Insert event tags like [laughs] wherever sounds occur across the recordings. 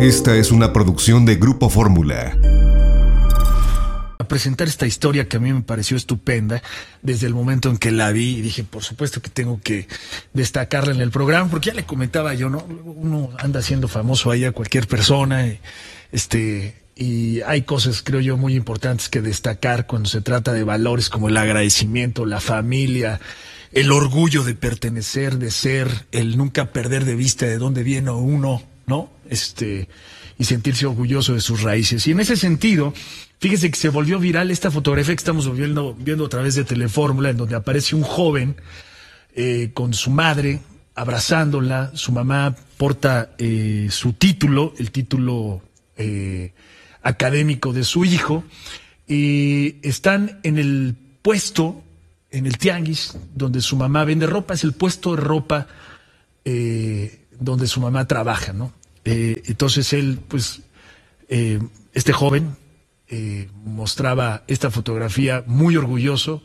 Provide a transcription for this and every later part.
Esta es una producción de Grupo Fórmula. A presentar esta historia que a mí me pareció estupenda desde el momento en que la vi y dije, por supuesto que tengo que destacarla en el programa, porque ya le comentaba yo, ¿no? Uno anda siendo famoso ahí a cualquier persona, y, este, y hay cosas, creo yo, muy importantes que destacar cuando se trata de valores como el agradecimiento, la familia, el orgullo de pertenecer, de ser, el nunca perder de vista de dónde viene uno, ¿no? Este, y sentirse orgulloso de sus raíces. Y en ese sentido, fíjese que se volvió viral esta fotografía que estamos viendo, viendo a través de Telefórmula, en donde aparece un joven eh, con su madre abrazándola, su mamá porta eh, su título, el título eh, académico de su hijo, y están en el puesto en el tianguis donde su mamá vende ropa, es el puesto de ropa donde su mamá trabaja, ¿no? Eh, entonces él, pues, eh, este joven mostraba esta fotografía muy orgulloso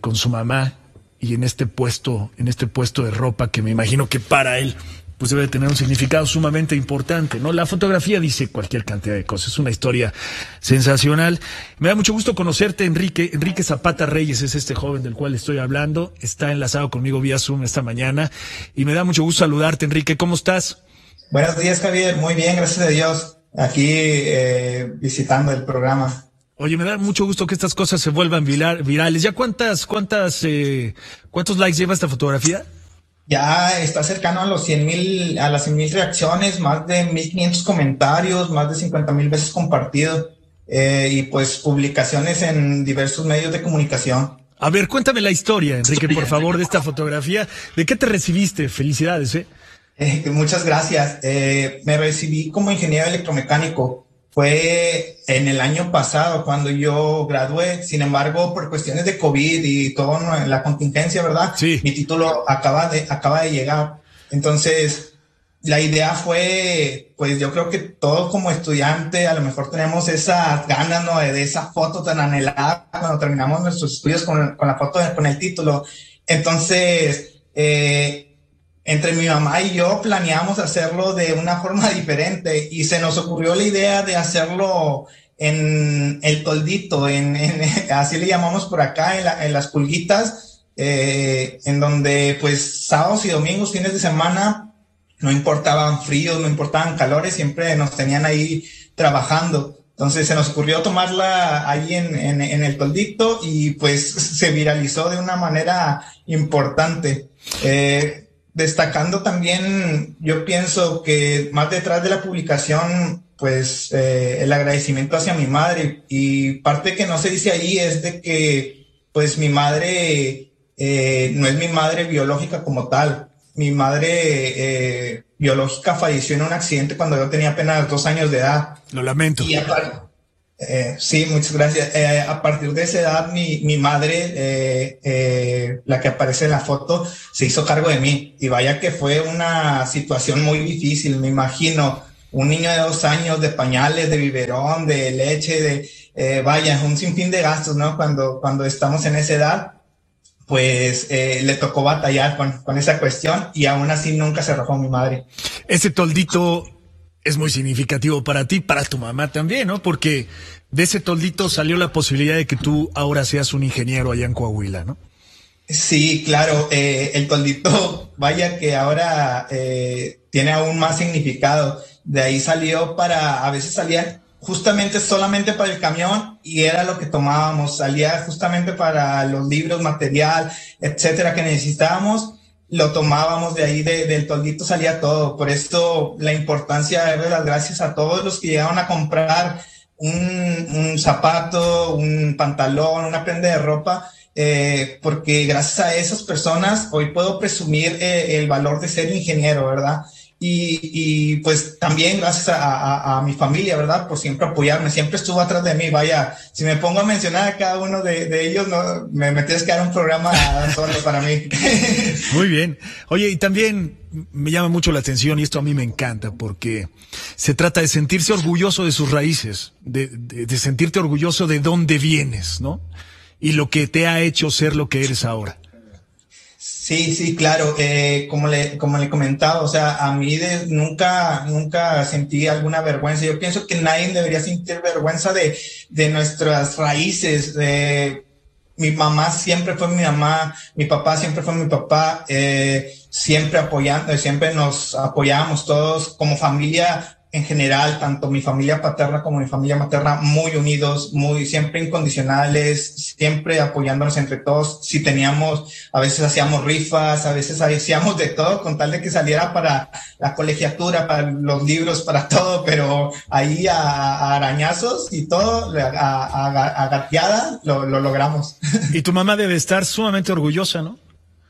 con su mamá y en este puesto, en este puesto de ropa que me imagino que para él pues debe tener un significado sumamente importante, ¿no? La fotografía dice cualquier cantidad de cosas, es una historia sensacional. Me da mucho gusto conocerte, Enrique. Enrique Zapata Reyes es este joven del cual estoy hablando, está enlazado conmigo vía Zoom esta mañana y me da mucho gusto saludarte, Enrique. ¿Cómo estás? Buenos días, Javier. Muy bien, gracias a Dios. Aquí eh, visitando el programa. Oye, me da mucho gusto que estas cosas se vuelvan virales. ¿Ya cuántas, cuántas, eh, cuántos likes lleva esta fotografía? ya está cercano a los 100 mil, a las 100 mil reacciones, más de 1500 comentarios, más de 50 mil veces compartido eh, y pues publicaciones en diversos medios de comunicación. A ver, cuéntame la historia, Enrique, por favor, de esta fotografía. ¿De qué te recibiste? Felicidades, ¿eh? Eh muchas gracias. Eh, me recibí como ingeniero electromecánico fue en el año pasado cuando yo gradué. Sin embargo, por cuestiones de COVID y toda la contingencia, ¿verdad? Sí. Mi título acaba de, acaba de llegar. Entonces, la idea fue, pues yo creo que todos como estudiante a lo mejor tenemos esas ganas, ¿no? De, esa foto tan anhelada cuando terminamos nuestros estudios con, con la foto, con el título. Entonces, eh, entre mi mamá y yo planeamos hacerlo de una forma [laughs] diferente y se nos ocurrió la idea de hacerlo en el toldito, [laughs] así le llamamos por acá, en, las pulguitas, eh, en donde pues sábados y domingos, fines de semana, no importaban fríos, no importaban calores, siempre nos tenían ahí trabajando. Entonces se nos ocurrió tomarla ahí en, en el toldito y pues [laughs] se viralizó de una manera importante. Eh, destacando también, yo pienso que más detrás de la publicación, pues eh, el agradecimiento hacia mi madre y parte que no se dice ahí es de que pues mi madre eh, no es mi madre biológica como tal. Mi madre eh, biológica falleció en un accidente cuando yo tenía apenas dos años de edad. Lo lamento. Y eh, sí, muchas gracias. Eh, a partir de esa edad, mi, mi madre, eh, la que aparece en la foto, se hizo cargo de mí. Y vaya que fue una situación muy difícil, me imagino. Un niño de dos años de pañales, de biberón, de leche, de, vaya, un sinfín de gastos, ¿no? Cuando, cuando estamos en esa edad, pues le tocó batallar con, con esa cuestión y aún así nunca se arrojó mi madre. Ese toldito es muy significativo para ti, para tu mamá también, ¿no? Porque de ese toldito salió la posibilidad de que tú ahora seas un ingeniero allá en Coahuila, ¿no? Sí, claro, eh, el toldito, [laughs] vaya que ahora eh, tiene aún más significado. De ahí salió para, a veces salía justamente solamente para el camión y era lo que tomábamos, salía justamente para los libros, material, etcétera, que necesitábamos lo tomábamos de ahí, del toldito salía todo. Por esto la importancia de darle las gracias a todos los que llegaron a comprar un, zapato, un pantalón, una prenda de ropa, eh, porque gracias a esas personas hoy puedo presumir eh, el valor de ser ingeniero, ¿verdad? Y, pues también gracias a, mi familia, ¿verdad? Por siempre apoyarme, siempre estuvo atrás de mí. Vaya, si me pongo a mencionar a cada uno de, ellos, no, me, me, que dar un programa [laughs] solo para mí. [laughs] Muy bien. Oye, y también me llama mucho la atención y esto a mí me encanta porque se trata de sentirse orgulloso de sus raíces, de, de sentirte orgulloso de dónde vienes, ¿no? Y lo que te ha hecho ser lo que eres ahora. Sí, sí, claro. Eh, como le como le comentaba, o sea, a mí de, nunca nunca sentí alguna vergüenza. Yo pienso que nadie debería sentir vergüenza de, de nuestras raíces. De, mi mamá siempre fue mi mamá, mi papá siempre fue mi papá. Eh, siempre apoyando, siempre nos apoyábamos todos como familia en general, tanto mi familia paterna como mi familia materna, muy unidos, muy siempre incondicionales, siempre apoyándonos entre todos. Si teníamos, a veces hacíamos rifas, a veces hacíamos de todo con tal de que saliera para la colegiatura, para los libros, para todo, pero ahí a, arañazos y todo, a, a, lo, lo logramos. Y tu mamá debe estar sumamente orgullosa, ¿no?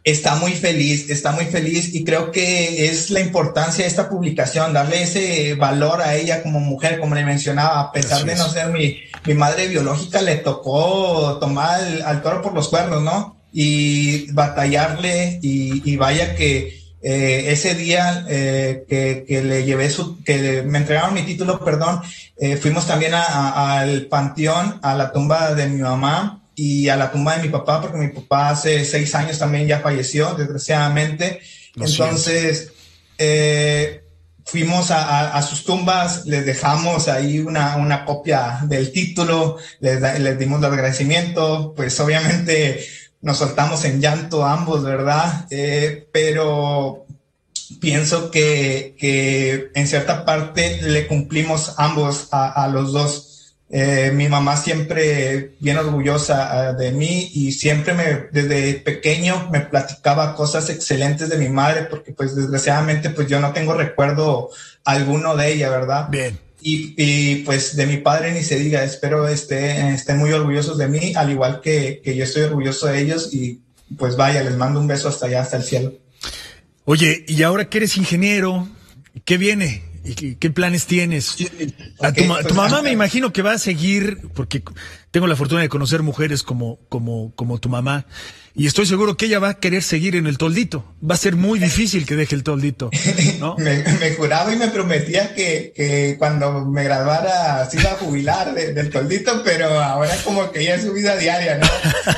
Está muy feliz, está muy feliz y creo que es la importancia de esta publicación, darle ese valor a ella como mujer, como le mencionaba, a pesar de no ser mi, mi, madre biológica, le tocó tomar al toro por los cuernos, ¿no? Y batallarle y, vaya que eh, ese día eh, que, que, le llevé su, que me entregaron mi título, perdón, eh, fuimos también al panteón, a la tumba de mi mamá y a la tumba de mi papá, porque mi papá hace seis años también ya falleció, desgraciadamente. Entonces, eh, fuimos a, sus tumbas, les dejamos ahí una, una copia del título, les, les, dimos el agradecimiento, pues obviamente nos soltamos en llanto ambos, ¿verdad? Eh, pero pienso que, que, en cierta parte le cumplimos ambos a, a los dos eh, mi mamá siempre bien orgullosa ah, de mí y siempre me, desde pequeño me platicaba cosas excelentes de mi madre porque pues desgraciadamente pues yo no tengo recuerdo alguno de ella, ¿verdad? Bien. Y, y pues de mi padre ni se diga, espero estén esté muy orgullosos de mí, al igual que, que yo estoy orgulloso de ellos y pues vaya, les mando un beso hasta allá, hasta el cielo. Oye, y ahora que eres ingeniero, ¿qué viene? ¿Y qué, planes tienes? a tu, mamá me imagino que va a seguir, porque tengo la fortuna de conocer mujeres como, como, como tu mamá, y estoy seguro que ella va a querer seguir en el toldito. Va a ser muy difícil que deje el toldito. ¿no? [laughs] me, juraba y me prometía que, que, cuando me graduara se iba a jubilar del toldito, pero ahora como que ya es su vida diaria, ¿no?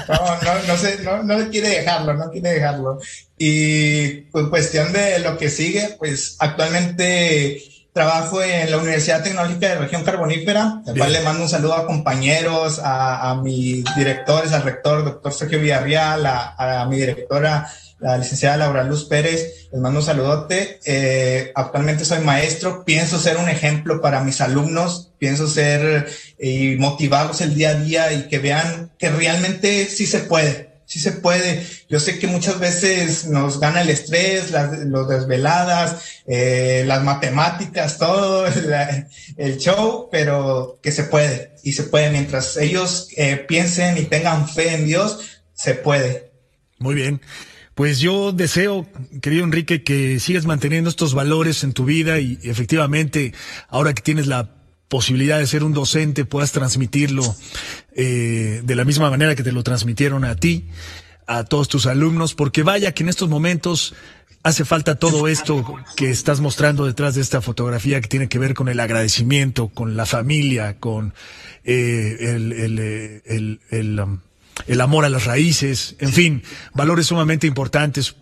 No, no, no, sé, no, no quiere dejarlo, no quiere dejarlo. Y pues cuestión de lo que sigue, pues actualmente trabajo en la Universidad Tecnológica de Región Carbonífera, al cual le mando un saludo a compañeros, a, a mis directores, al rector, doctor Sergio Villarreal, a, mi directora, la licenciada Laura Luz Pérez, les mando un saludote. Eh, actualmente soy maestro, pienso ser un ejemplo para mis alumnos, pienso ser y motivarlos el día a día y que vean que realmente sí se puede sí se puede. Yo sé que muchas veces nos gana el estrés, las los desveladas, eh, las matemáticas, todo [laughs] el show, pero que se puede. Y se puede. Mientras ellos eh, piensen y tengan fe en Dios, se puede. Muy bien. Pues yo deseo, querido Enrique, que sigas manteniendo estos valores en tu vida y efectivamente, ahora que tienes la posibilidad de ser un docente puedas transmitirlo eh, de la misma manera que te lo transmitieron a ti, a todos tus alumnos, porque vaya que en estos momentos hace falta todo esto que estás mostrando detrás de esta fotografía que tiene que ver con el agradecimiento, con la familia, con eh, el, el, eh, el, um, el amor a las raíces, en fin, valores sumamente importantes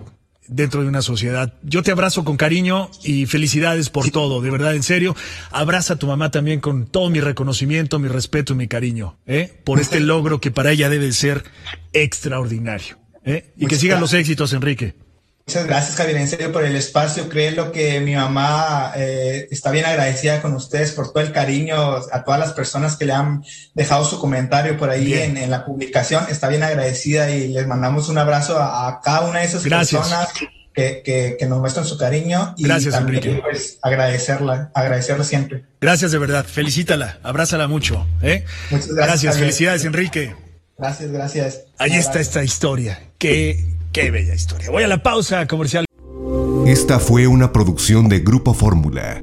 dentro de una sociedad. Yo te abrazo con cariño y felicidades por todo, de verdad, en serio. Abraza a tu mamá también con todo mi reconocimiento, mi respeto y mi cariño, ¿eh? por este logro que para ella debe ser extraordinario. ¿eh? Y que sigan los éxitos, Enrique. Muchas gracias, Javier, en serio, por el espacio. Creo que mi mamá eh, está bien agradecida con ustedes por todo el cariño, a todas las personas que le han dejado su comentario por ahí en, la publicación. Está bien agradecida y les mandamos un abrazo a, cada una de esas personas que, que, nos muestran su cariño. Y gracias, también, Enrique. Pues, agradecerla, agradecerla siempre. Gracias de verdad. Felicítala, abrázala mucho. ¿eh? Muchas gracias. Felicidades, Enrique. Gracias, gracias. Ahí está esta historia. Qué Qué bella historia. Voy a la pausa comercial. Esta fue una producción de Grupo Fórmula.